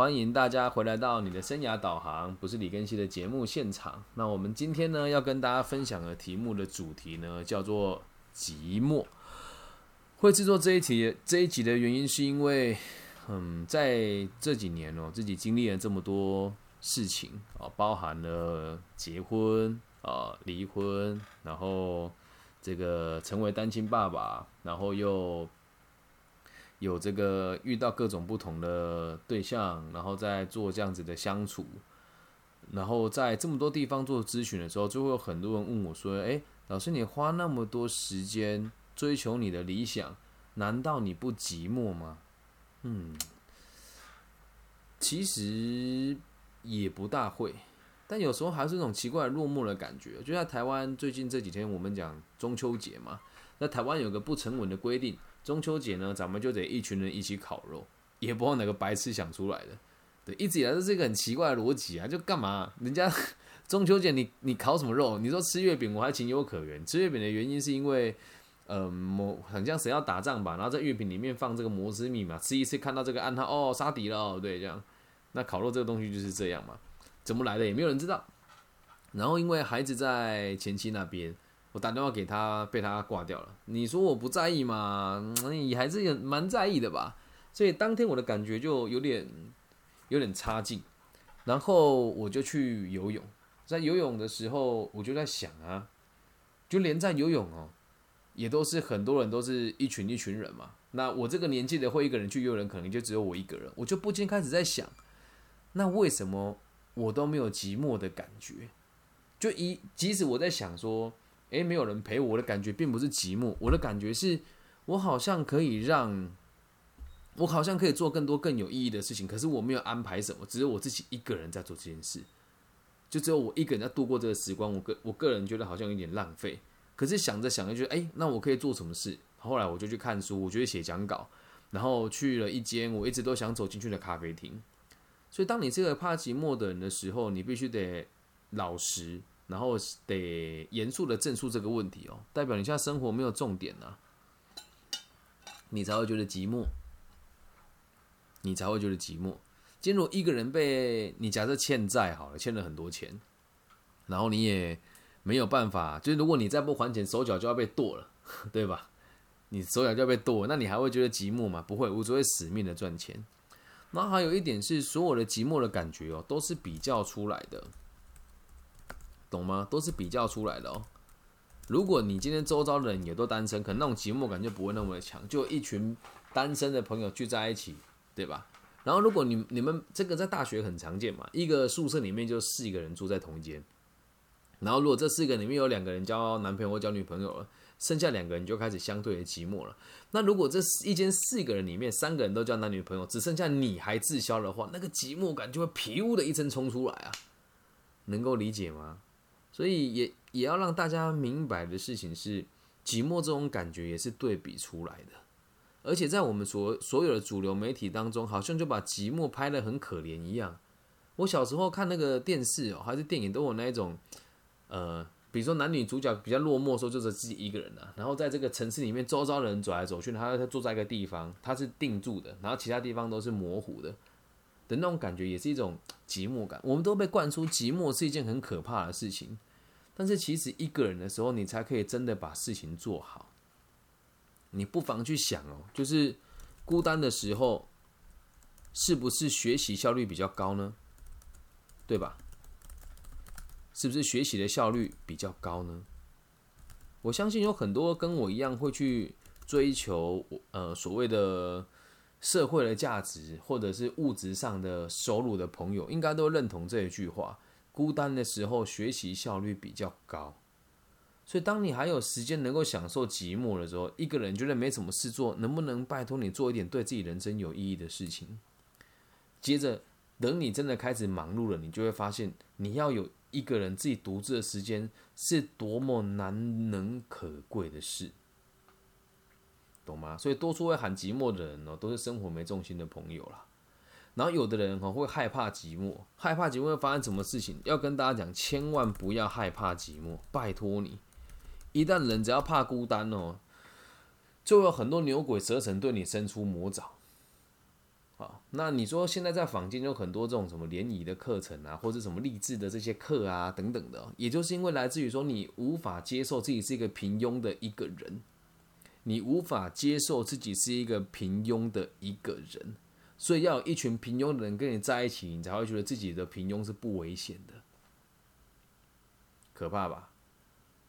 欢迎大家回来到你的生涯导航，不是李根熙的节目现场。那我们今天呢，要跟大家分享的题目的主题呢，叫做寂寞。会制作这一题这一集的原因，是因为，嗯，在这几年哦，自己经历了这么多事情啊，包含了结婚啊、离婚，然后这个成为单亲爸爸，然后又。有这个遇到各种不同的对象，然后再做这样子的相处，然后在这么多地方做咨询的时候，就会有很多人问我说：“诶，老师，你花那么多时间追求你的理想，难道你不寂寞吗？”嗯，其实也不大会，但有时候还是那种奇怪落寞的感觉。就在台湾最近这几天，我们讲中秋节嘛，那台湾有个不成文的规定。中秋节呢，咱们就得一群人一起烤肉，也不知道哪个白痴想出来的。对，一直以来都是一个很奇怪的逻辑啊，就干嘛？人家 中秋节你你烤什么肉？你说吃月饼，我还情有可原。吃月饼的原因是因为，呃，某很像谁要打仗吧，然后在月饼里面放这个摩斯密码，吃一次看到这个暗号，哦，杀敌了，对，这样。那烤肉这个东西就是这样嘛，怎么来的也没有人知道。然后因为孩子在前妻那边。我打电话给他，被他挂掉了。你说我不在意嘛？你还是蛮在意的吧？所以当天我的感觉就有点有点差劲。然后我就去游泳，在游泳的时候，我就在想啊，就连在游泳哦，也都是很多人都是一群一群人嘛。那我这个年纪的会一个人去游泳，可能就只有我一个人。我就不禁开始在想，那为什么我都没有寂寞的感觉？就一即使我在想说。诶，没有人陪我的感觉并不是寂寞，我的感觉是，我好像可以让，我好像可以做更多更有意义的事情，可是我没有安排什么，只有我自己一个人在做这件事，就只有我一个人在度过这个时光，我个我个人觉得好像有点浪费，可是想着想着，就诶，那我可以做什么事？后来我就去看书，我觉得写讲稿，然后去了一间我一直都想走进去的咖啡厅。所以，当你是个怕寂寞的人的时候，你必须得老实。然后得严肃的正视这个问题哦，代表你现在生活没有重点呐，你才会觉得寂寞，你才会觉得寂寞。今天如一个人被你假设欠债好了，欠了很多钱，然后你也没有办法，就是如果你再不还钱，手脚就要被剁了，对吧？你手脚就要被剁，那你还会觉得寂寞吗？不会，无所谓死命的赚钱。那还有一点是，所有的寂寞的感觉哦，都是比较出来的。懂吗？都是比较出来的哦。如果你今天周遭的人也都单身，可能那种寂寞感就不会那么的强。就一群单身的朋友聚在一起，对吧？然后如果你你们这个在大学很常见嘛，一个宿舍里面就四个人住在同一间。然后如果这四个里面有两个人交男朋友或交女朋友了，剩下两个人就开始相对的寂寞了。那如果这一间四个人里面三个人都交男女朋友，只剩下你还滞销的话，那个寂寞感就会皮乌的一声冲出来啊！能够理解吗？所以也也要让大家明白的事情是，寂寞这种感觉也是对比出来的，而且在我们所所有的主流媒体当中，好像就把寂寞拍得很可怜一样。我小时候看那个电视哦，还是电影，都有那一种，呃，比如说男女主角比较落寞的时候，就是自己一个人啊，然后在这个城市里面，周遭的人走来走去，他他坐在一个地方，他是定住的，然后其他地方都是模糊的的那种感觉，也是一种寂寞感。我们都被灌输寂寞是一件很可怕的事情。但是其实一个人的时候，你才可以真的把事情做好。你不妨去想哦，就是孤单的时候，是不是学习效率比较高呢？对吧？是不是学习的效率比较高呢？我相信有很多跟我一样会去追求呃所谓的社会的价值，或者是物质上的收入的朋友，应该都认同这一句话。孤单的时候，学习效率比较高，所以当你还有时间能够享受寂寞的时候，一个人觉得没什么事做，能不能拜托你做一点对自己人生有意义的事情？接着，等你真的开始忙碌了，你就会发现，你要有一个人自己独自的时间，是多么难能可贵的事，懂吗？所以，多数会喊寂寞的人呢，都是生活没重心的朋友啦。然后有的人哈会害怕寂寞，害怕寂寞会发生什么事情？要跟大家讲，千万不要害怕寂寞，拜托你。一旦人只要怕孤单哦，就有很多牛鬼蛇神对你伸出魔爪。好，那你说现在在坊间有很多这种什么联谊的课程啊，或者什么励志的这些课啊等等的，也就是因为来自于说你无法接受自己是一个平庸的一个人，你无法接受自己是一个平庸的一个人，所以要有一群平庸的人跟你在一起，你才会觉得自己的平庸是不危险的，可怕吧？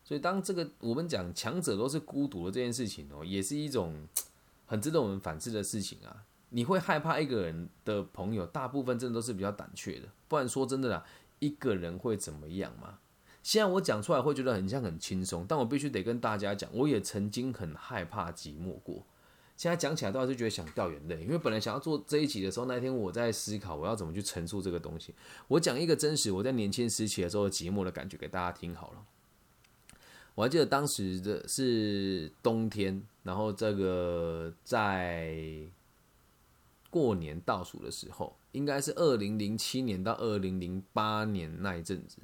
所以当这个我们讲强者都是孤独的这件事情哦，也是一种很值得我们反思的事情啊。你会害怕一个人的朋友，大部分真的都是比较胆怯的。不然说真的啦，一个人会怎么样吗？现在我讲出来会觉得很像很轻松，但我必须得跟大家讲，我也曾经很害怕寂寞过。现在讲起来，倒是觉得想掉眼泪，因为本来想要做这一集的时候，那天我在思考我要怎么去陈述这个东西。我讲一个真实我在年轻时期的时候寂寞的感觉给大家听好了。我还记得当时的是冬天，然后这个在。过年倒数的时候，应该是二零零七年到二零零八年那一阵子。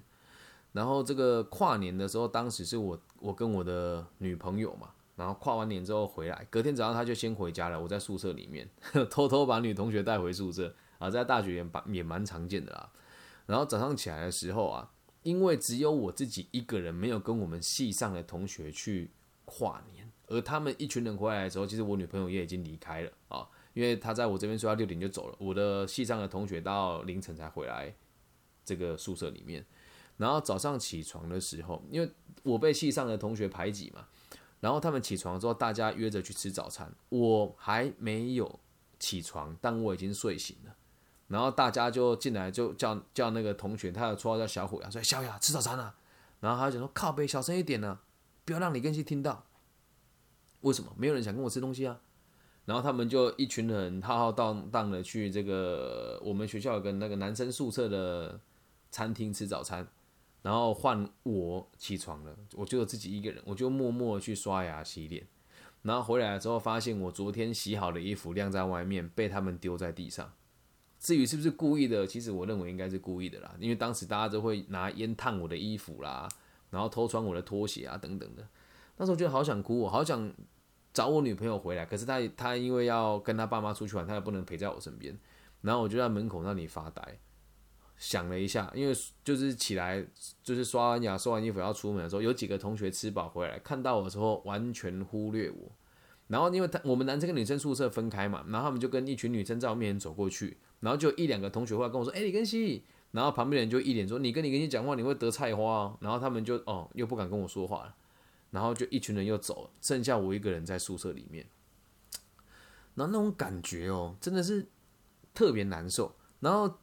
然后这个跨年的时候，当时是我我跟我的女朋友嘛，然后跨完年之后回来，隔天早上她就先回家了，我在宿舍里面 偷偷把女同学带回宿舍啊，在大学也蛮也蛮常见的啦。然后早上起来的时候啊，因为只有我自己一个人没有跟我们系上的同学去跨年，而他们一群人回来的时候，其实我女朋友也已经离开了啊。因为她在我这边说他六点就走了，我的系上的同学到凌晨才回来这个宿舍里面，然后早上起床的时候，因为我被系上的同学排挤嘛，然后他们起床之后，大家约着去吃早餐，我还没有起床，但我已经睡醒了，然后大家就进来就叫叫那个同学，他的绰号叫小虎牙，说小雅吃早餐了，然后他就说靠背小声一点呢，不要让李根熙听到，为什么？没有人想跟我吃东西啊。然后他们就一群人浩浩荡荡的去这个我们学校有个那个男生宿舍的餐厅吃早餐，然后换我起床了，我就自己一个人，我就默默去刷牙洗脸，然后回来之后发现我昨天洗好的衣服晾在外面，被他们丢在地上。至于是不是故意的，其实我认为应该是故意的啦，因为当时大家都会拿烟烫我的衣服啦，然后偷穿我的拖鞋啊等等的，那时候觉得好想哭，我好想。找我女朋友回来，可是她她因为要跟她爸妈出去玩，她也不能陪在我身边，然后我就在门口那里发呆，想了一下，因为就是起来就是刷完牙、收完衣服要出门的时候，有几个同学吃饱回来，看到我的时候完全忽略我，然后因为他我们男生跟女生宿舍分开嘛，然后他们就跟一群女生在我面前走过去，然后就一两个同学会跟我说：“哎，李根熙。”然后旁边人就一脸说：“你跟你根熙讲话，你会得菜花。”然后他们就哦又不敢跟我说话了。然后就一群人又走了，剩下我一个人在宿舍里面。然后那种感觉哦，真的是特别难受。然后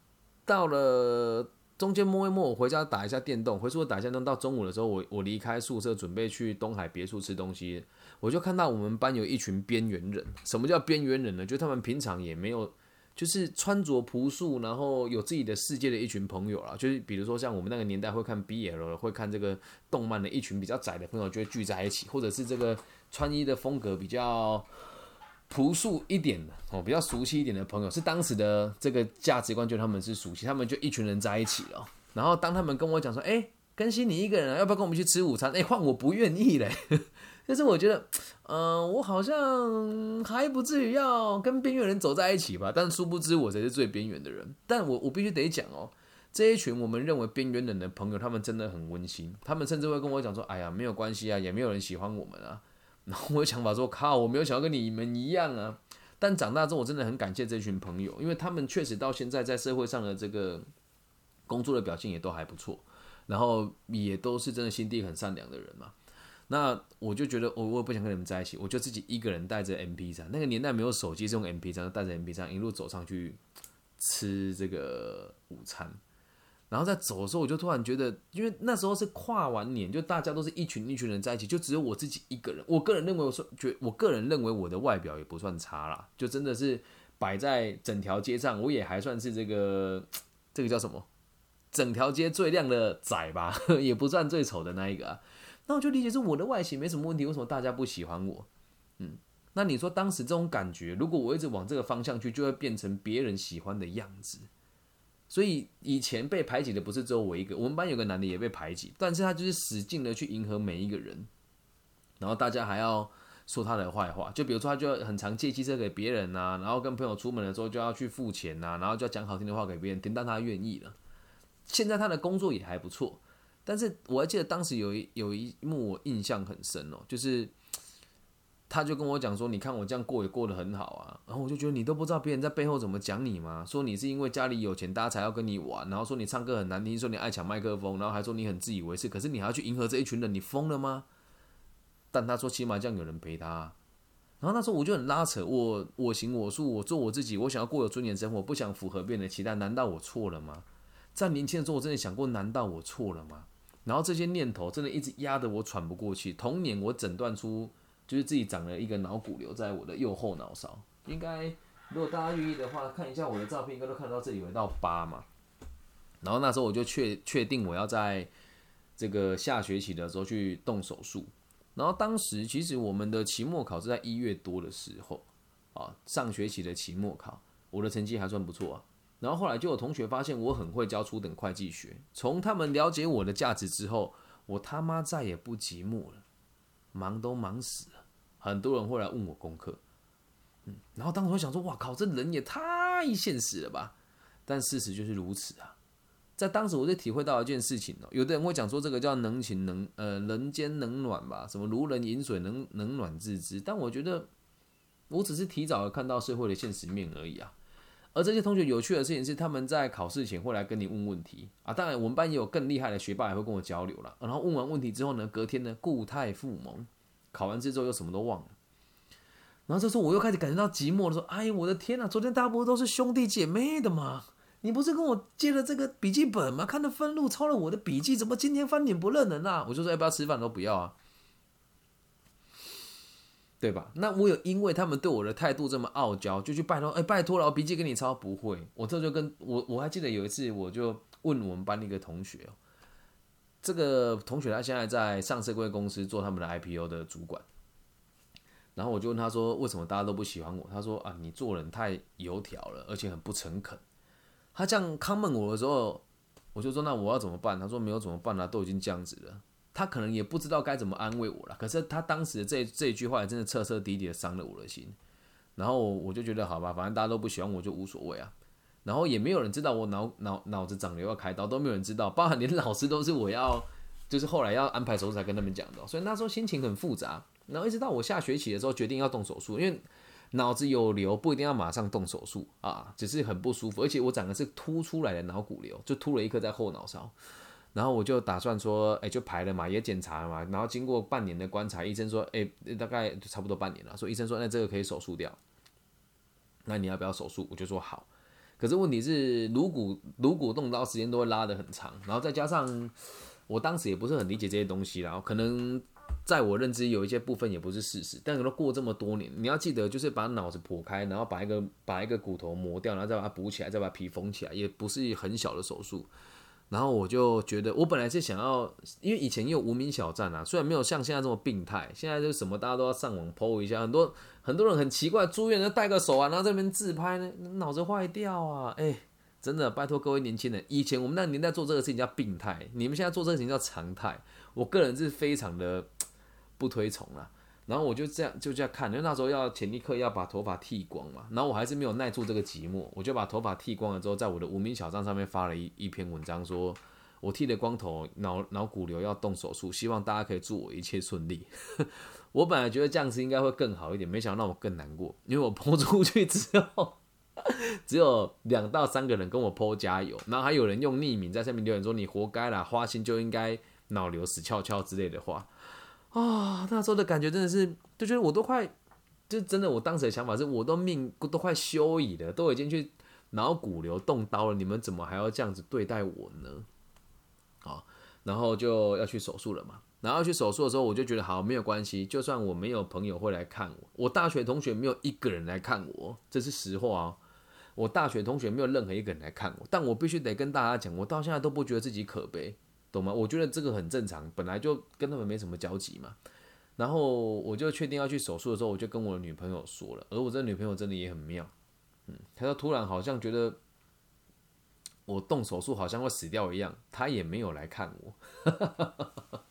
到了中间摸一摸，我回家打一下电动，回宿舍打一下电动。到中午的时候，我我离开宿舍，准备去东海别墅吃东西，我就看到我们班有一群边缘人。什么叫边缘人呢？就他们平常也没有。就是穿着朴素，然后有自己的世界的一群朋友啦。就是比如说像我们那个年代会看 BL，会看这个动漫的一群比较窄的朋友就会聚在一起，或者是这个穿衣的风格比较朴素一点的哦，比较熟悉一点的朋友，是当时的这个价值观，就他们是熟悉，他们就一群人在一起了。然后当他们跟我讲说：“哎，更新你一个人啊，要不要跟我们去吃午餐？”哎，换我不愿意嘞。但是我觉得，嗯，我好像还不至于要跟边缘人走在一起吧。但殊不知，我才是最边缘的人。但我我必须得讲哦，这一群我们认为边缘人的朋友，他们真的很温馨。他们甚至会跟我讲说：“哎呀，没有关系啊，也没有人喜欢我们啊。”然后我有想法说：“靠，我没有想要跟你们一样啊。”但长大之后，我真的很感谢这群朋友，因为他们确实到现在在社会上的这个工作的表现也都还不错，然后也都是真的心地很善良的人嘛。那我就觉得，我我也不想跟你们在一起，我就自己一个人带着 M P 三。那个年代没有手机，是用 M P 三，带着 M P 三一路走上去吃这个午餐。然后在走的时候，我就突然觉得，因为那时候是跨完年，就大家都是一群一群人在一起，就只有我自己一个人。我个人认为，我说觉，我个人认为我的外表也不算差啦，就真的是摆在整条街上，我也还算是这个这个叫什么，整条街最亮的仔吧，也不算最丑的那一个。那我就理解是我的外形没什么问题，为什么大家不喜欢我？嗯，那你说当时这种感觉，如果我一直往这个方向去，就会变成别人喜欢的样子。所以以前被排挤的不是只有我一个，我们班有个男的也被排挤，但是他就是使劲的去迎合每一个人，然后大家还要说他的坏话。就比如说，他就很常借机车给别人呐，然后跟朋友出门的时候就要去付钱呐，然后就要讲好听的话给别人听，但他愿意了。现在他的工作也还不错，但是我还记得当时有一有一幕我印象很深哦，就是。他就跟我讲说：“你看我这样过也过得很好啊。”然后我就觉得你都不知道别人在背后怎么讲你吗？说你是因为家里有钱，大家才要跟你玩，然后说你唱歌很难听，说你爱抢麦克风，然后还说你很自以为是。可是你还要去迎合这一群人，你疯了吗？但他说起码这样有人陪他。然后那时候我就很拉扯，我我行我素，我做我自己，我想要过有尊严生活，不想符合别人的期待。难道我错了吗？在年轻的时候，我真的想过，难道我错了吗？然后这些念头真的一直压得我喘不过气。同年，我诊断出。就是自己长了一个脑骨瘤在我的右后脑勺，应该如果大家愿意的话，看一下我的照片，应该都看到这里有一道疤嘛。然后那时候我就确确定我要在这个下学期的时候去动手术。然后当时其实我们的期末考是在一月多的时候啊，上学期的期末考，我的成绩还算不错啊。然后后来就有同学发现我很会教初等会计学，从他们了解我的价值之后，我他妈再也不寂寞了。忙都忙死了，很多人会来问我功课，嗯，然后当时我想说，哇靠，这人也太现实了吧？但事实就是如此啊，在当时我就体会到一件事情哦，有的人会讲说这个叫能情能呃人间冷暖吧，什么如人饮水能冷暖自知，但我觉得我只是提早的看到社会的现实面而已啊。而这些同学有趣的事情是，他们在考试前会来跟你问问题啊。当然，我们班也有更厉害的学霸也会跟我交流了。然后问完问题之后呢，隔天呢固态复萌，考完之后又什么都忘了。然后这时候我又开始感觉到寂寞了，说：“哎呀，我的天呐，昨天大家不都是兄弟姐妹的嘛？你不是跟我借了这个笔记本吗？看的分录抄了我的笔记，怎么今天翻脸不认人啊？”我就说：“要不要吃饭？”都不要啊。对吧？那我有因为他们对我的态度这么傲娇，就去拜托，哎，拜托了，我笔记给你抄，不会。我这就跟我我还记得有一次，我就问我们班的一个同学，这个同学他现在在上市贵公司做他们的 IPO 的主管，然后我就问他说，为什么大家都不喜欢我？他说啊，你做人太油条了，而且很不诚恳。他这样康问我的时候，我就说那我要怎么办？他说没有怎么办啊，都已经这样子了。他可能也不知道该怎么安慰我了，可是他当时这这句话真的彻彻底底的伤了我的心，然后我就觉得好吧，反正大家都不喜欢我就无所谓啊，然后也没有人知道我脑脑脑子长瘤要开刀，都没有人知道，包含连老师都是我要就是后来要安排手术才跟他们讲的，所以那时候心情很复杂，然后一直到我下学期的时候决定要动手术，因为脑子有瘤不一定要马上动手术啊，只是很不舒服，而且我长的是凸出来的脑骨瘤，就凸了一颗在后脑勺。然后我就打算说，哎，就排了嘛，也检查了嘛。然后经过半年的观察，医生说，哎，大概差不多半年了。说医生说，那这个可以手术掉。那你要不要手术？我就说好。可是问题是，颅骨颅骨动刀时间都会拉得很长，然后再加上我当时也不是很理解这些东西，然后可能在我认知有一些部分也不是事实。但可能过这么多年，你要记得，就是把脑子剖开，然后把一个把一个骨头磨掉，然后再把它补起来，再把皮缝起来，也不是很小的手术。然后我就觉得，我本来是想要，因为以前也有无名小站啊，虽然没有像现在这么病态，现在就是什么大家都要上网 PO 一下，很多很多人很奇怪，住院就带个手啊，然后这边自拍呢，脑子坏掉啊，哎，真的拜托各位年轻人，以前我们那个年代做这个事情叫病态，你们现在做这个事情叫常态，我个人是非常的 不推崇了。然后我就这样就这样看，因为那时候要前一刻要把头发剃光嘛，然后我还是没有耐住这个寂寞，我就把头发剃光了之后，在我的无名小站上面发了一一篇文章，说我剃了光头，脑脑骨瘤要动手术，希望大家可以祝我一切顺利。我本来觉得这样子应该会更好一点，没想到让我更难过，因为我泼出去之后，只有两到三个人跟我泼加油，然后还有人用匿名在上面留言说你活该啦，花心就应该脑瘤死翘翘之类的话。啊，那时候的感觉真的是，就觉得我都快，就真的，我当时的想法是，我都命都快休矣了，都已经去脑骨瘤动刀了，你们怎么还要这样子对待我呢？啊，然后就要去手术了嘛，然后去手术的时候，我就觉得好，没有关系，就算我没有朋友会来看我，我大学同学没有一个人来看我，这是实话啊，我大学同学没有任何一个人来看我，但我必须得跟大家讲，我到现在都不觉得自己可悲。懂吗？我觉得这个很正常，本来就跟他们没什么交集嘛。然后我就确定要去手术的时候，我就跟我女朋友说了。而我这女朋友真的也很妙，嗯，她说突然好像觉得我动手术好像会死掉一样，她也没有来看我。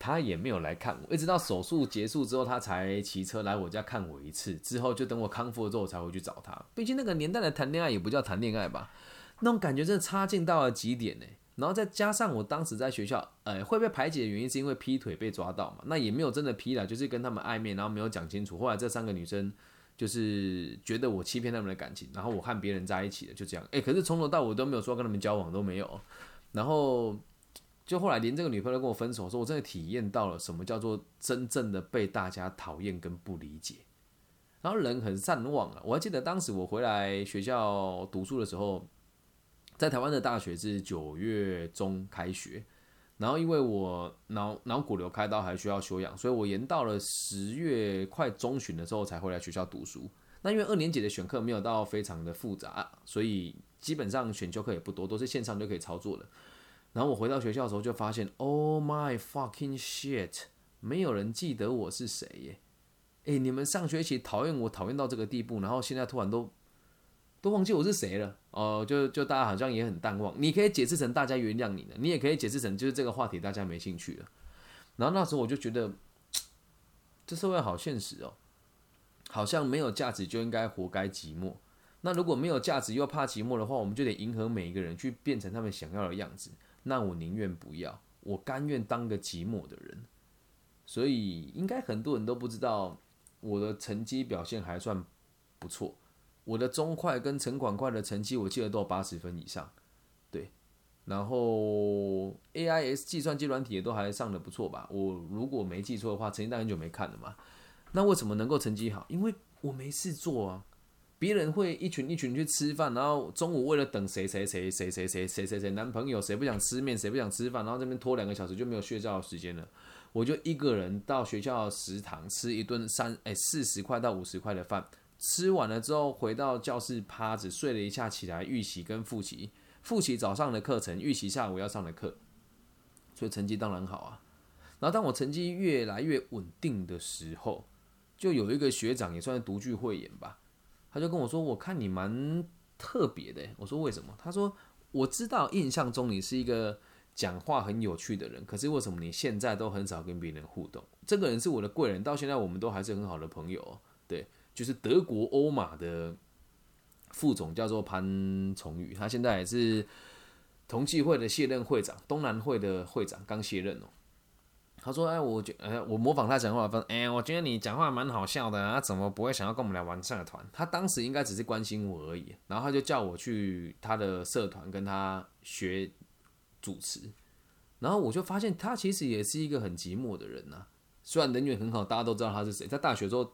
他也没有来看我，一直到手术结束之后，他才骑车来我家看我一次。之后就等我康复了之后，才回去找他。毕竟那个年代的谈恋爱也不叫谈恋爱吧，那种感觉真的差劲到了极点呢。然后再加上我当时在学校，呃，会被排挤的原因是因为劈腿被抓到嘛？那也没有真的劈了，就是跟他们暧昧，然后没有讲清楚。后来这三个女生就是觉得我欺骗他们的感情，然后我和别人在一起了，就这样。哎，可是从头到尾都没有说跟他们交往都没有。然后就后来连这个女朋友跟我分手，说我真的体验到了什么叫做真正的被大家讨厌跟不理解。然后人很善忘啊，我还记得当时我回来学校读书的时候。在台湾的大学是九月中开学，然后因为我脑脑骨瘤开刀还需要休养，所以我延到了十月快中旬的时候才回来学校读书。那因为二年级的选课没有到非常的复杂，所以基本上选修课也不多，都是线上就可以操作的。然后我回到学校的时候就发现，Oh my fucking shit，没有人记得我是谁耶！诶，你们上学期讨厌我讨厌到这个地步，然后现在突然都。都忘记我是谁了哦，就就大家好像也很淡忘。你可以解释成大家原谅你了，你也可以解释成就是这个话题大家没兴趣了。然后那时候我就觉得，这社会好现实哦，好像没有价值就应该活该寂寞。那如果没有价值又怕寂寞的话，我们就得迎合每一个人去变成他们想要的样子。那我宁愿不要，我甘愿当个寂寞的人。所以应该很多人都不知道我的成绩表现还算不错。我的中快跟城管快的成绩，我记得都有八十分以上，对，然后 AIS 计算机软体也都还上的不错吧？我如果没记错的话，成绩单很久没看了嘛。那为什么能够成绩好？因为我没事做啊。别人会一群一群去吃饭，然后中午为了等谁谁谁谁谁谁谁谁谁男朋友，谁不想吃面，谁不想吃饭，然后这边拖两个小时就没有睡觉的时间了。我就一个人到学校食堂吃一顿三哎四十块到五十块的饭。吃完了之后，回到教室趴着睡了一下，起来预习跟复习，复习早上的课程，预习下午要上的课，所以成绩当然好啊。然后当我成绩越来越稳定的时候，就有一个学长也算是独具慧眼吧，他就跟我说：“我看你蛮特别的。”我说：“为什么？”他说：“我知道印象中你是一个讲话很有趣的人，可是为什么你现在都很少跟别人互动？”这个人是我的贵人，到现在我们都还是很好的朋友。对。就是德国欧马的副总叫做潘崇宇，他现在也是同济会的卸任会长，东南会的会长刚卸任哦。他说：“哎，我觉，哎，我模仿他讲话，说，哎，我觉得你讲话蛮好笑的，他怎么不会想要跟我们来玩社团？他当时应该只是关心我而已，然后他就叫我去他的社团跟他学主持，然后我就发现他其实也是一个很寂寞的人呐。虽然人缘很好，大家都知道他是谁，在大学时候。”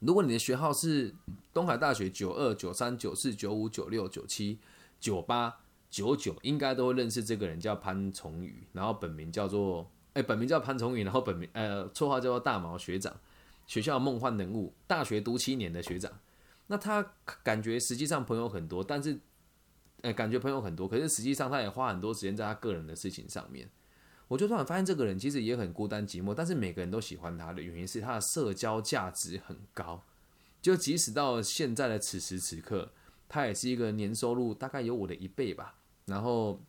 如果你的学号是东海大学九二九三九四九五九六九七九八九九，应该都会认识这个人，叫潘崇宇，然后本名叫做哎，本名叫潘崇宇，然后本名呃，绰号叫做大毛学长，学校梦幻人物，大学读七年的学长。那他感觉实际上朋友很多，但是呃，感觉朋友很多，可是实际上他也花很多时间在他个人的事情上面。我就突然发现，这个人其实也很孤单寂寞，但是每个人都喜欢他的原因是他的社交价值很高。就即使到现在的此时此刻，他也是一个年收入大概有我的一倍吧，然后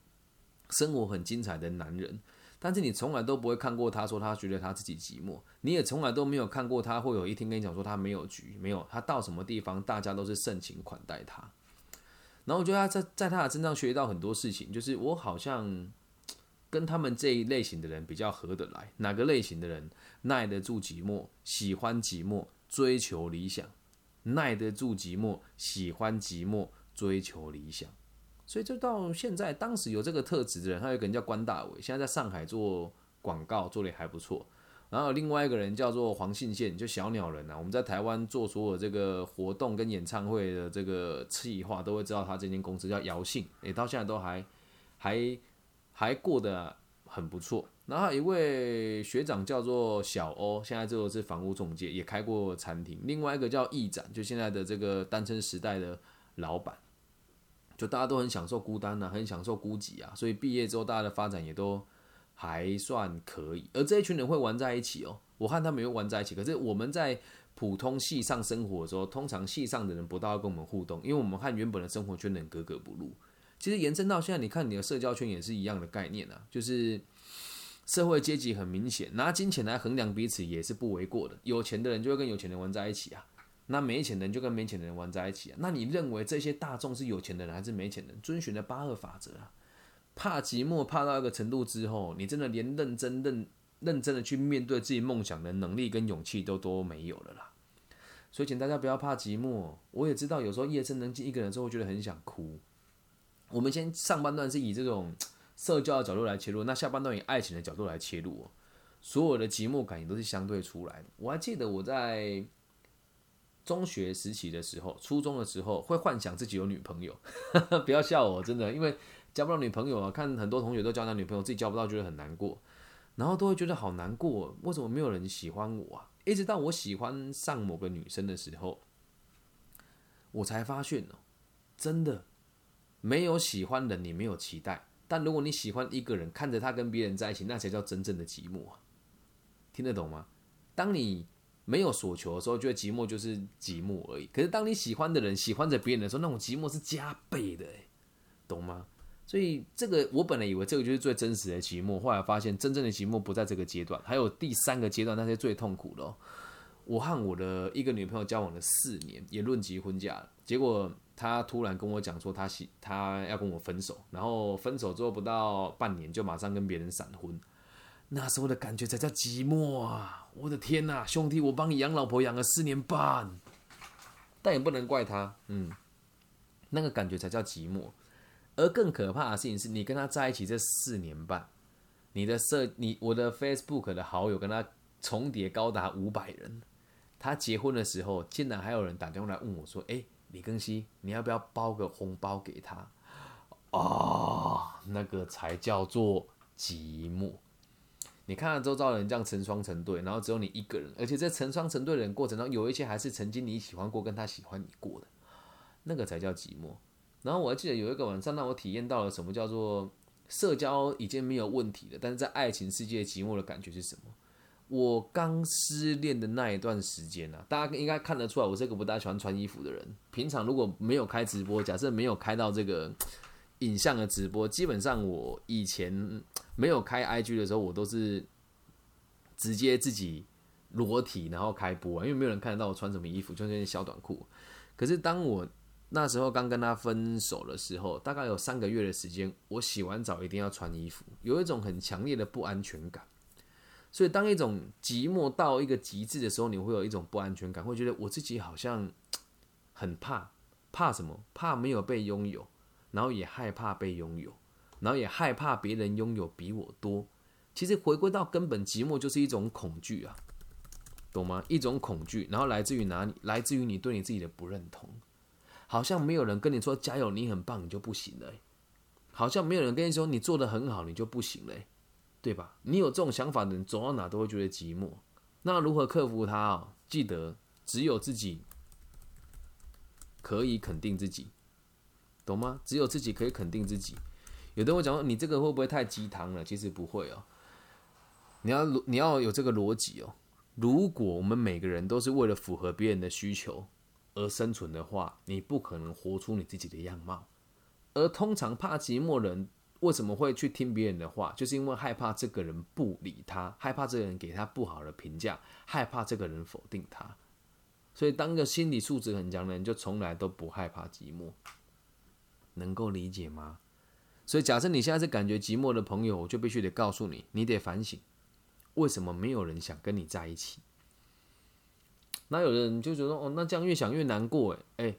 生活很精彩的男人。但是你从来都不会看过他说他觉得他自己寂寞，你也从来都没有看过他会有一天跟你讲说他没有局，没有他到什么地方大家都是盛情款待他。然后我觉得他在在他的身上学到很多事情，就是我好像。跟他们这一类型的人比较合得来，哪个类型的人耐得住寂寞，喜欢寂寞，追求理想，耐得住寂寞，喜欢寂寞，追求理想。所以就到现在，当时有这个特质的人，他有个人叫关大伟，现在在上海做广告，做的也还不错。然后另外一个人叫做黄信宪，就小鸟人啊，我们在台湾做所有这个活动跟演唱会的这个企划，都会知道他这间公司叫姚信，诶，到现在都还还。还过得很不错。然后一位学长叫做小欧，现在这个是房屋中介，也开过餐厅。另外一个叫易展，就现在的这个单身时代的老板。就大家都很享受孤单呐，很享受孤寂啊，所以毕业之后大家的发展也都还算可以。而这一群人会玩在一起哦，我看他们又玩在一起。可是我们在普通系上生活的时候，通常系上的人不大要跟我们互动，因为我们和原本的生活圈人格格不入。其实延伸到现在，你看你的社交圈也是一样的概念啊，就是社会阶级很明显，拿金钱来衡量彼此也是不为过的。有钱的人就会跟有钱人玩在一起啊，那没钱的人就跟没钱的人玩在一起啊。那你认为这些大众是有钱的人还是没钱人？遵循的八二法则啊。怕寂寞怕到一个程度之后，你真的连认真认认真的去面对自己梦想的能力跟勇气都都没有了啦。所以请大家不要怕寂寞。我也知道有时候夜深人静一个人之后会觉得很想哭。我们先上半段是以这种。社交的角度来切入，那下半段以爱情的角度来切入哦。所有的寂寞感也都是相对出来的。我还记得我在中学时期的时候，初中的时候会幻想自己有女朋友，不要笑我，真的，因为交不到女朋友啊，看很多同学都交男女朋友，自己交不到，觉得很难过，然后都会觉得好难过，为什么没有人喜欢我啊？一直到我喜欢上某个女生的时候，我才发现哦，真的没有喜欢的，你没有期待。但如果你喜欢一个人，看着他跟别人在一起，那才叫真正的寂寞啊！听得懂吗？当你没有所求的时候，觉得寂寞就是寂寞而已。可是当你喜欢的人喜欢着别人的时候，那种寂寞是加倍的，懂吗？所以这个我本来以为这个就是最真实的寂寞，后来发现真正的寂寞不在这个阶段，还有第三个阶段，那些最痛苦的。我和我的一个女朋友交往了四年，也论及婚嫁，结果。他突然跟我讲说，他喜他要跟我分手，然后分手之后不到半年就马上跟别人闪婚，那时候的感觉才叫寂寞啊！我的天呐，兄弟，我帮你养老婆养了四年半，但也不能怪他，嗯，那个感觉才叫寂寞。而更可怕的事情是你跟他在一起这四年半，你的社你我的 Facebook 的好友跟他重叠高达五百人，他结婚的时候竟然还有人打电话来问我说，哎。李庚希，你要不要包个红包给他？啊，那个才叫做寂寞。你看到周遭人这样成双成对，然后只有你一个人，而且在成双成对的人过程中，有一些还是曾经你喜欢过，跟他喜欢你过的，那个才叫寂寞。然后我还记得有一个晚上，让我体验到了什么叫做社交已经没有问题了，但是在爱情世界寂寞的感觉是什么？我刚失恋的那一段时间呢，大家应该看得出来，我是一个不大喜欢穿衣服的人。平常如果没有开直播，假设没有开到这个影像的直播，基本上我以前没有开 IG 的时候，我都是直接自己裸体然后开播，因为没有人看得到我穿什么衣服，穿那件小短裤。可是当我那时候刚跟他分手的时候，大概有三个月的时间，我洗完澡一定要穿衣服，有一种很强烈的不安全感。所以，当一种寂寞到一个极致的时候，你会有一种不安全感，会觉得我自己好像很怕，怕什么？怕没有被拥有，然后也害怕被拥有，然后也害怕别人拥有比我多。其实回归到根本，寂寞就是一种恐惧啊，懂吗？一种恐惧，然后来自于哪里？来自于你对你自己的不认同，好像没有人跟你说加油，你很棒，你就不行了；好像没有人跟你说你做的很好，你就不行了。对吧？你有这种想法的人，走到哪都会觉得寂寞。那如何克服它啊？记得只有自己可以肯定自己，懂吗？只有自己可以肯定自己。有的我讲说，你这个会不会太鸡汤了？其实不会哦。你要你要有这个逻辑哦。如果我们每个人都是为了符合别人的需求而生存的话，你不可能活出你自己的样貌。而通常怕寂寞人。为什么会去听别人的话？就是因为害怕这个人不理他，害怕这个人给他不好的评价，害怕这个人否定他。所以，当个心理素质很强的人，就从来都不害怕寂寞。能够理解吗？所以，假设你现在是感觉寂寞的朋友，我就必须得告诉你，你得反省，为什么没有人想跟你在一起？那有的人就觉得，哦，那这样越想越难过，哎哎。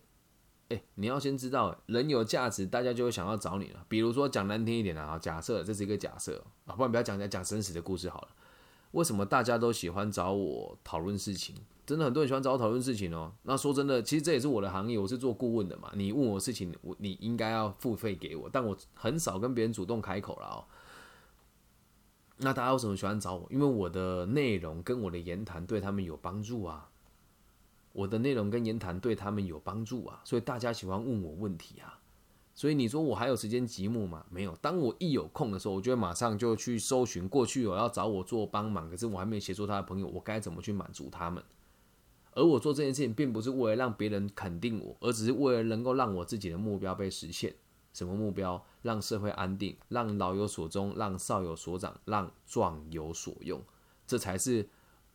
哎，你要先知道，人有价值，大家就会想要找你了。比如说讲难听一点的啊，假设这是一个假设啊，不然不要讲讲讲真实的故事好了。为什么大家都喜欢找我讨论事情？真的很多人喜欢找我讨论事情哦。那说真的，其实这也是我的行业，我是做顾问的嘛。你问我事情，我你应该要付费给我，但我很少跟别人主动开口了哦。那大家为什么喜欢找我？因为我的内容跟我的言谈对他们有帮助啊。我的内容跟言谈对他们有帮助啊，所以大家喜欢问我问题啊。所以你说我还有时间积木吗？没有。当我一有空的时候，我就会马上就去搜寻过去有要找我做帮忙，可是我还没协助他的朋友，我该怎么去满足他们？而我做这件事情，并不是为了让别人肯定我，而只是为了能够让我自己的目标被实现。什么目标？让社会安定，让老有所终，让少有所长，让壮有所用，这才是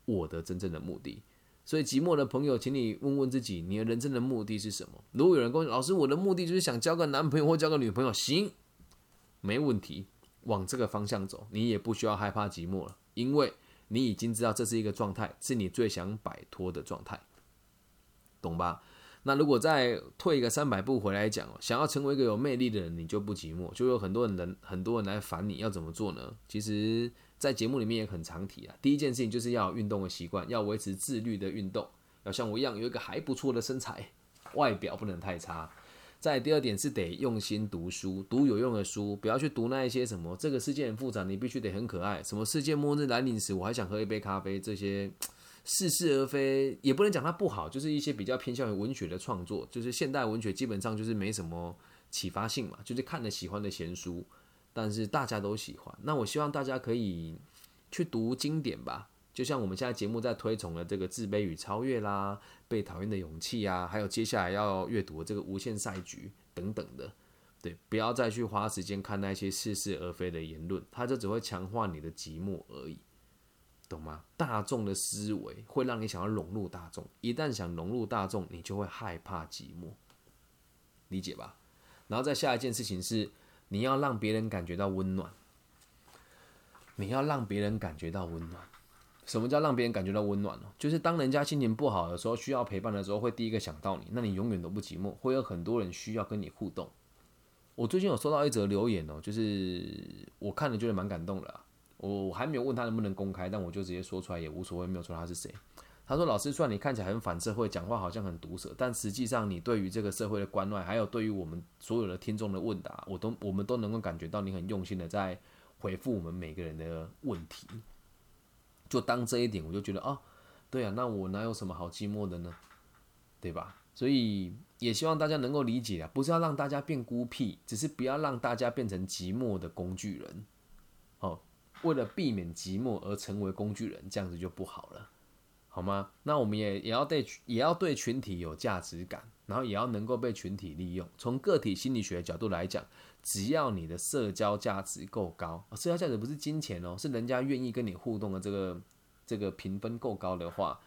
我的真正的目的。所以，寂寞的朋友，请你问问自己，你的人生的目的是什么？如果有人跟我老师，我的目的就是想交个男朋友或交个女朋友，行，没问题，往这个方向走，你也不需要害怕寂寞了，因为你已经知道这是一个状态，是你最想摆脱的状态，懂吧？那如果再退一个三百步回来讲哦，想要成为一个有魅力的人，你就不寂寞，就有很多人很多人来烦你，要怎么做呢？其实，在节目里面也很常提啊。第一件事情就是要运动的习惯，要维持自律的运动，要像我一样有一个还不错的身材，外表不能太差。再第二点是得用心读书，读有用的书，不要去读那一些什么这个世界很复杂，你必须得很可爱。什么世界末日来临时，我还想喝一杯咖啡，这些。似是而非，也不能讲它不好，就是一些比较偏向于文学的创作，就是现代文学基本上就是没什么启发性嘛，就是看了喜欢的闲书，但是大家都喜欢。那我希望大家可以去读经典吧，就像我们现在节目在推崇的这个《自卑与超越》啦，《被讨厌的勇气》啊，还有接下来要阅读的这个《无限赛局》等等的，对，不要再去花时间看那些似是而非的言论，它就只会强化你的寂寞而已。懂吗？大众的思维会让你想要融入大众，一旦想融入大众，你就会害怕寂寞，理解吧？然后再下一件事情是，你要让别人感觉到温暖，你要让别人感觉到温暖。什么叫让别人感觉到温暖呢？就是当人家心情不好的时候，需要陪伴的时候，会第一个想到你，那你永远都不寂寞，会有很多人需要跟你互动。我最近有收到一则留言哦，就是我看了觉得蛮感动的。我还没有问他能不能公开，但我就直接说出来也无所谓，没有说他是谁。他说：“老师，虽然你看起来很反社会，讲话好像很毒舌，但实际上你对于这个社会的关爱，还有对于我们所有的听众的问答，我都我们都能够感觉到你很用心的在回复我们每个人的问题。就当这一点，我就觉得哦，对啊，那我哪有什么好寂寞的呢？对吧？所以也希望大家能够理解啊，不是要让大家变孤僻，只是不要让大家变成寂寞的工具人。”为了避免寂寞而成为工具人，这样子就不好了，好吗？那我们也也要对也要对群体有价值感，然后也要能够被群体利用。从个体心理学的角度来讲，只要你的社交价值够高，社交价值不是金钱哦，是人家愿意跟你互动的这个这个评分够高的话，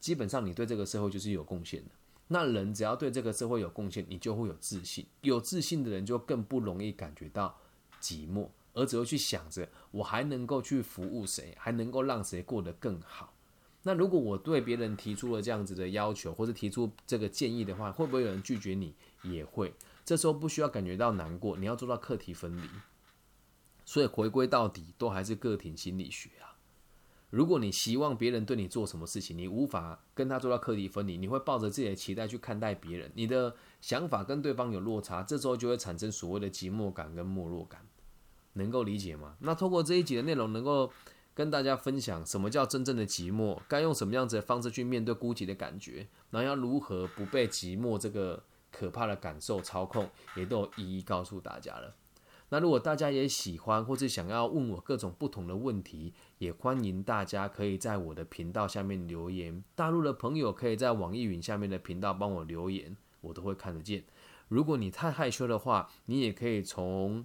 基本上你对这个社会就是有贡献的。那人只要对这个社会有贡献，你就会有自信。有自信的人就更不容易感觉到寂寞。而只会去想着我还能够去服务谁，还能够让谁过得更好。那如果我对别人提出了这样子的要求，或者提出这个建议的话，会不会有人拒绝你？也会。这时候不需要感觉到难过，你要做到课题分离。所以回归到底，都还是个体心理学啊。如果你希望别人对你做什么事情，你无法跟他做到课题分离，你会抱着自己的期待去看待别人，你的想法跟对方有落差，这时候就会产生所谓的寂寞感跟没落感。能够理解吗？那通过这一集的内容，能够跟大家分享什么叫真正的寂寞，该用什么样子的方式去面对孤寂的感觉，然后要如何不被寂寞这个可怕的感受操控，也都一一告诉大家了。那如果大家也喜欢，或者想要问我各种不同的问题，也欢迎大家可以在我的频道下面留言。大陆的朋友可以在网易云下面的频道帮我留言，我都会看得见。如果你太害羞的话，你也可以从。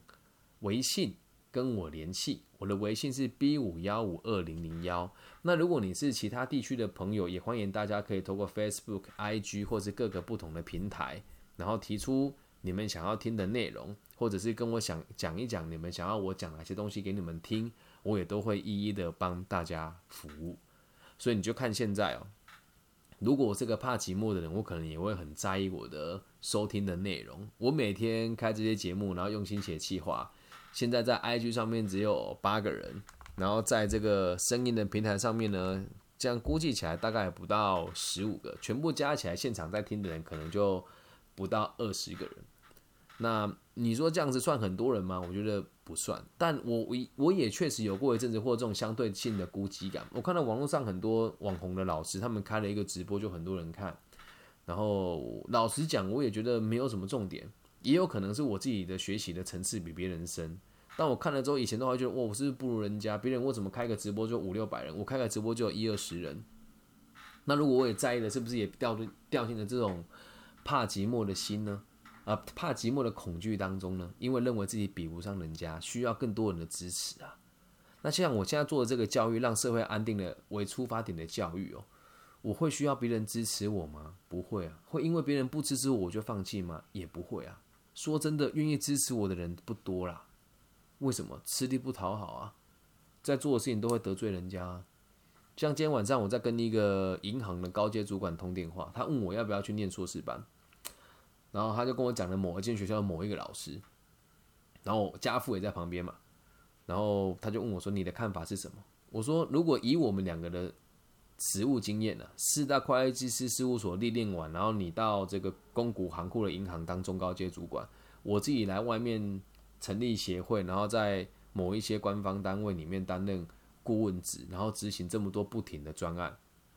微信跟我联系，我的微信是 B 五幺五二零零幺。那如果你是其他地区的朋友，也欢迎大家可以透过 Facebook、IG 或是各个不同的平台，然后提出你们想要听的内容，或者是跟我想讲一讲你们想要我讲哪些东西给你们听，我也都会一一的帮大家服务。所以你就看现在哦，如果我是个怕寂寞的人，我可能也会很在意我的收听的内容。我每天开这些节目，然后用心写企划。现在在 IG 上面只有八个人，然后在这个声音的平台上面呢，这样估计起来大概不到十五个，全部加起来现场在听的人可能就不到二十个人。那你说这样子算很多人吗？我觉得不算。但我我也确实有过一阵子或这种相对性的孤寂感。我看到网络上很多网红的老师，他们开了一个直播，就很多人看。然后老实讲，我也觉得没有什么重点，也有可能是我自己的学习的层次比别人深。但我看了之后，以前都会觉得，哇，我是不是不如人家？别人我怎么开个直播就五六百人，我开个直播就有一二十人。那如果我也在意了，是不是也掉掉进了这种怕寂寞的心呢？啊怕寂寞的恐惧当中呢，因为认为自己比不上人家，需要更多人的支持啊。那像我现在做的这个教育，让社会安定的为出发点的教育哦，我会需要别人支持我吗？不会啊。会因为别人不支持我，我就放弃吗？也不会啊。说真的，愿意支持我的人不多啦。为什么？吃力不讨好啊，在做的事情都会得罪人家。像今天晚上我在跟一个银行的高阶主管通电话，他问我要不要去念硕士班，然后他就跟我讲了某一间学校的某一个老师，然后家父也在旁边嘛。然后他就问我说：“你的看法是什么？”我说：“如果以我们两个的实务经验呢，四大会计师事务所历练完，然后你到这个公股行库的银行当中高阶主管，我自己来外面成立协会，然后在某一些官方单位里面担任顾问职，然后执行这么多不停的专案，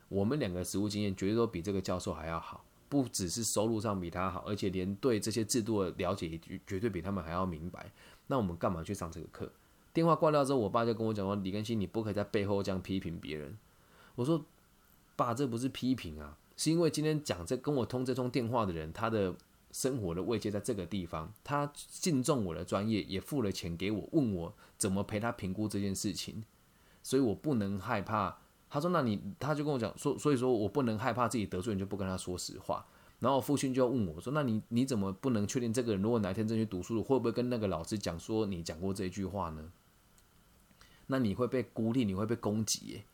我们两个实务经验绝对都比这个教授还要好，不只是收入上比他好，而且连对这些制度的了解也绝对比他们还要明白。那我们干嘛去上这个课？”电话挂掉之后，我爸就跟我讲说：“李根新，你不可以在背后这样批评别人。”我说：“爸，这不是批评啊，是因为今天讲这跟我通这通电话的人，他的生活的慰藉在这个地方，他敬重我的专业，也付了钱给我，问我怎么陪他评估这件事情，所以我不能害怕。”他说：“那你……”他就跟我讲说：“所以说我不能害怕自己得罪人，就不跟他说实话。”然后父亲就问我说：“那你你怎么不能确定这个人如果哪天真去读书了，会不会跟那个老师讲说你讲过这句话呢？”那你会被孤立，你会被攻击耶。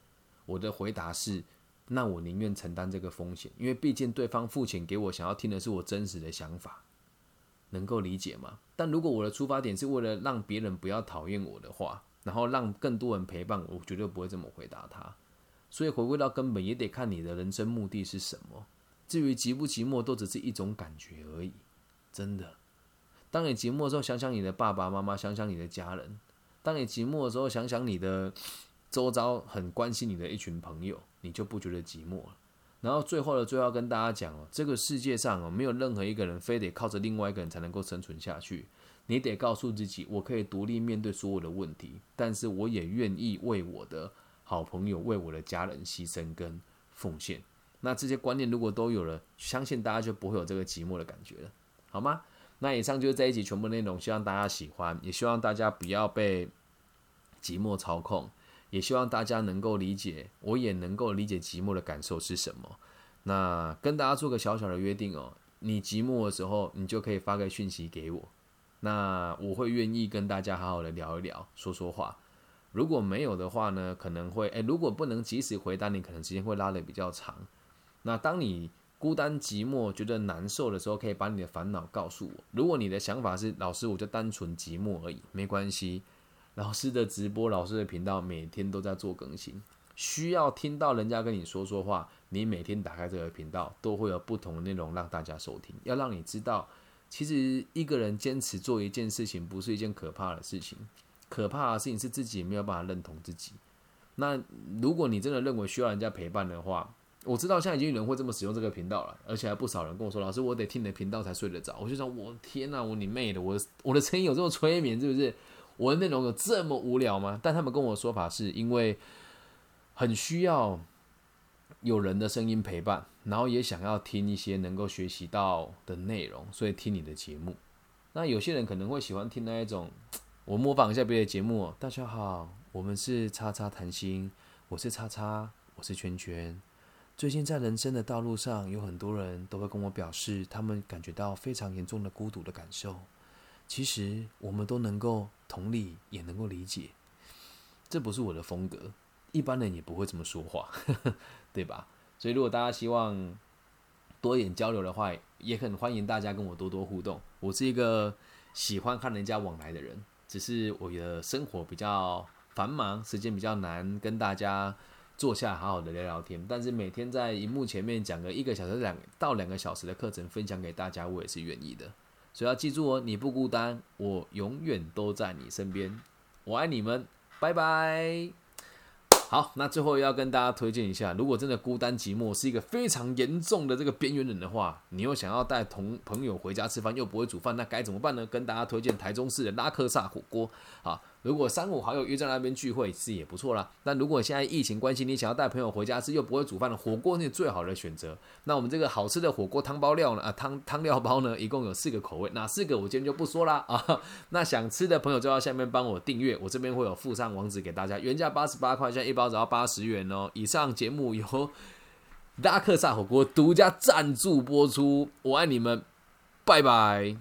我的回答是，那我宁愿承担这个风险，因为毕竟对方付钱给我，想要听的是我真实的想法，能够理解吗？但如果我的出发点是为了让别人不要讨厌我的话，然后让更多人陪伴我，绝对不会这么回答他。所以回归到根本，也得看你的人生目的是什么。至于寂不寂寞，都只是一种感觉而已。真的，当你寂寞的时候，想想你的爸爸妈妈，想想你的家人。当你寂寞的时候，想想你的周遭很关心你的一群朋友，你就不觉得寂寞了。然后最后的最后跟大家讲哦，这个世界上哦，没有任何一个人非得靠着另外一个人才能够生存下去。你得告诉自己，我可以独立面对所有的问题，但是我也愿意为我的好朋友、为我的家人牺牲跟奉献。那这些观念如果都有了，相信大家就不会有这个寂寞的感觉了，好吗？那以上就是这一集全部内容，希望大家喜欢，也希望大家不要被寂寞操控，也希望大家能够理解，我也能够理解寂寞的感受是什么。那跟大家做个小小的约定哦，你寂寞的时候，你就可以发个讯息给我，那我会愿意跟大家好好的聊一聊，说说话。如果没有的话呢，可能会诶，如果不能及时回答你，可能时间会拉的比较长。那当你孤单寂寞，觉得难受的时候，可以把你的烦恼告诉我。如果你的想法是老师，我就单纯寂寞而已，没关系。老师的直播，老师的频道每天都在做更新，需要听到人家跟你说说话。你每天打开这个频道，都会有不同的内容让大家收听。要让你知道，其实一个人坚持做一件事情，不是一件可怕的事情。可怕的事情是自己没有办法认同自己。那如果你真的认为需要人家陪伴的话，我知道现在已经有人会这么使用这个频道了，而且还不少人跟我说：“老师，我得听你的频道才睡得着。”我就说：“我天哪，我你妹的！我我的声音有这么催眠是不是？我的内容有这么无聊吗？”但他们跟我说法是因为很需要有人的声音陪伴，然后也想要听一些能够学习到的内容，所以听你的节目。那有些人可能会喜欢听那一种，我模仿一下别的节目。大家好，我们是叉叉谈心，我是叉叉，我是圈圈。最近在人生的道路上，有很多人都会跟我表示，他们感觉到非常严重的孤独的感受。其实我们都能够同理，也能够理解。这不是我的风格，一般人也不会这么说话，对吧？所以如果大家希望多一点交流的话，也很欢迎大家跟我多多互动。我是一个喜欢看人家往来的人，只是我的生活比较繁忙，时间比较难跟大家。坐下好好的聊聊天，但是每天在荧幕前面讲个一个小时两到两个小时的课程分享给大家，我也是愿意的。所以要记住哦，你不孤单，我永远都在你身边，我爱你们，拜拜。好，那最后要跟大家推荐一下，如果真的孤单寂寞是一个非常严重的这个边缘人的话，你又想要带同朋友回家吃饭，又不会煮饭，那该怎么办呢？跟大家推荐台中市的拉克萨火锅。好。如果三五好友约在那边聚会是也不错啦。但如果现在疫情关系，你想要带朋友回家吃又不会煮饭的火锅，是最好的选择。那我们这个好吃的火锅汤包料呢？啊，汤汤料包呢，一共有四个口味，哪四个我今天就不说啦 啊。那想吃的朋友就要下面帮我订阅，我这边会有附上网址给大家。原价八十八块，现在一包只要八十元哦。以上节目由拉克萨火锅独家赞助播出，我爱你们，拜拜。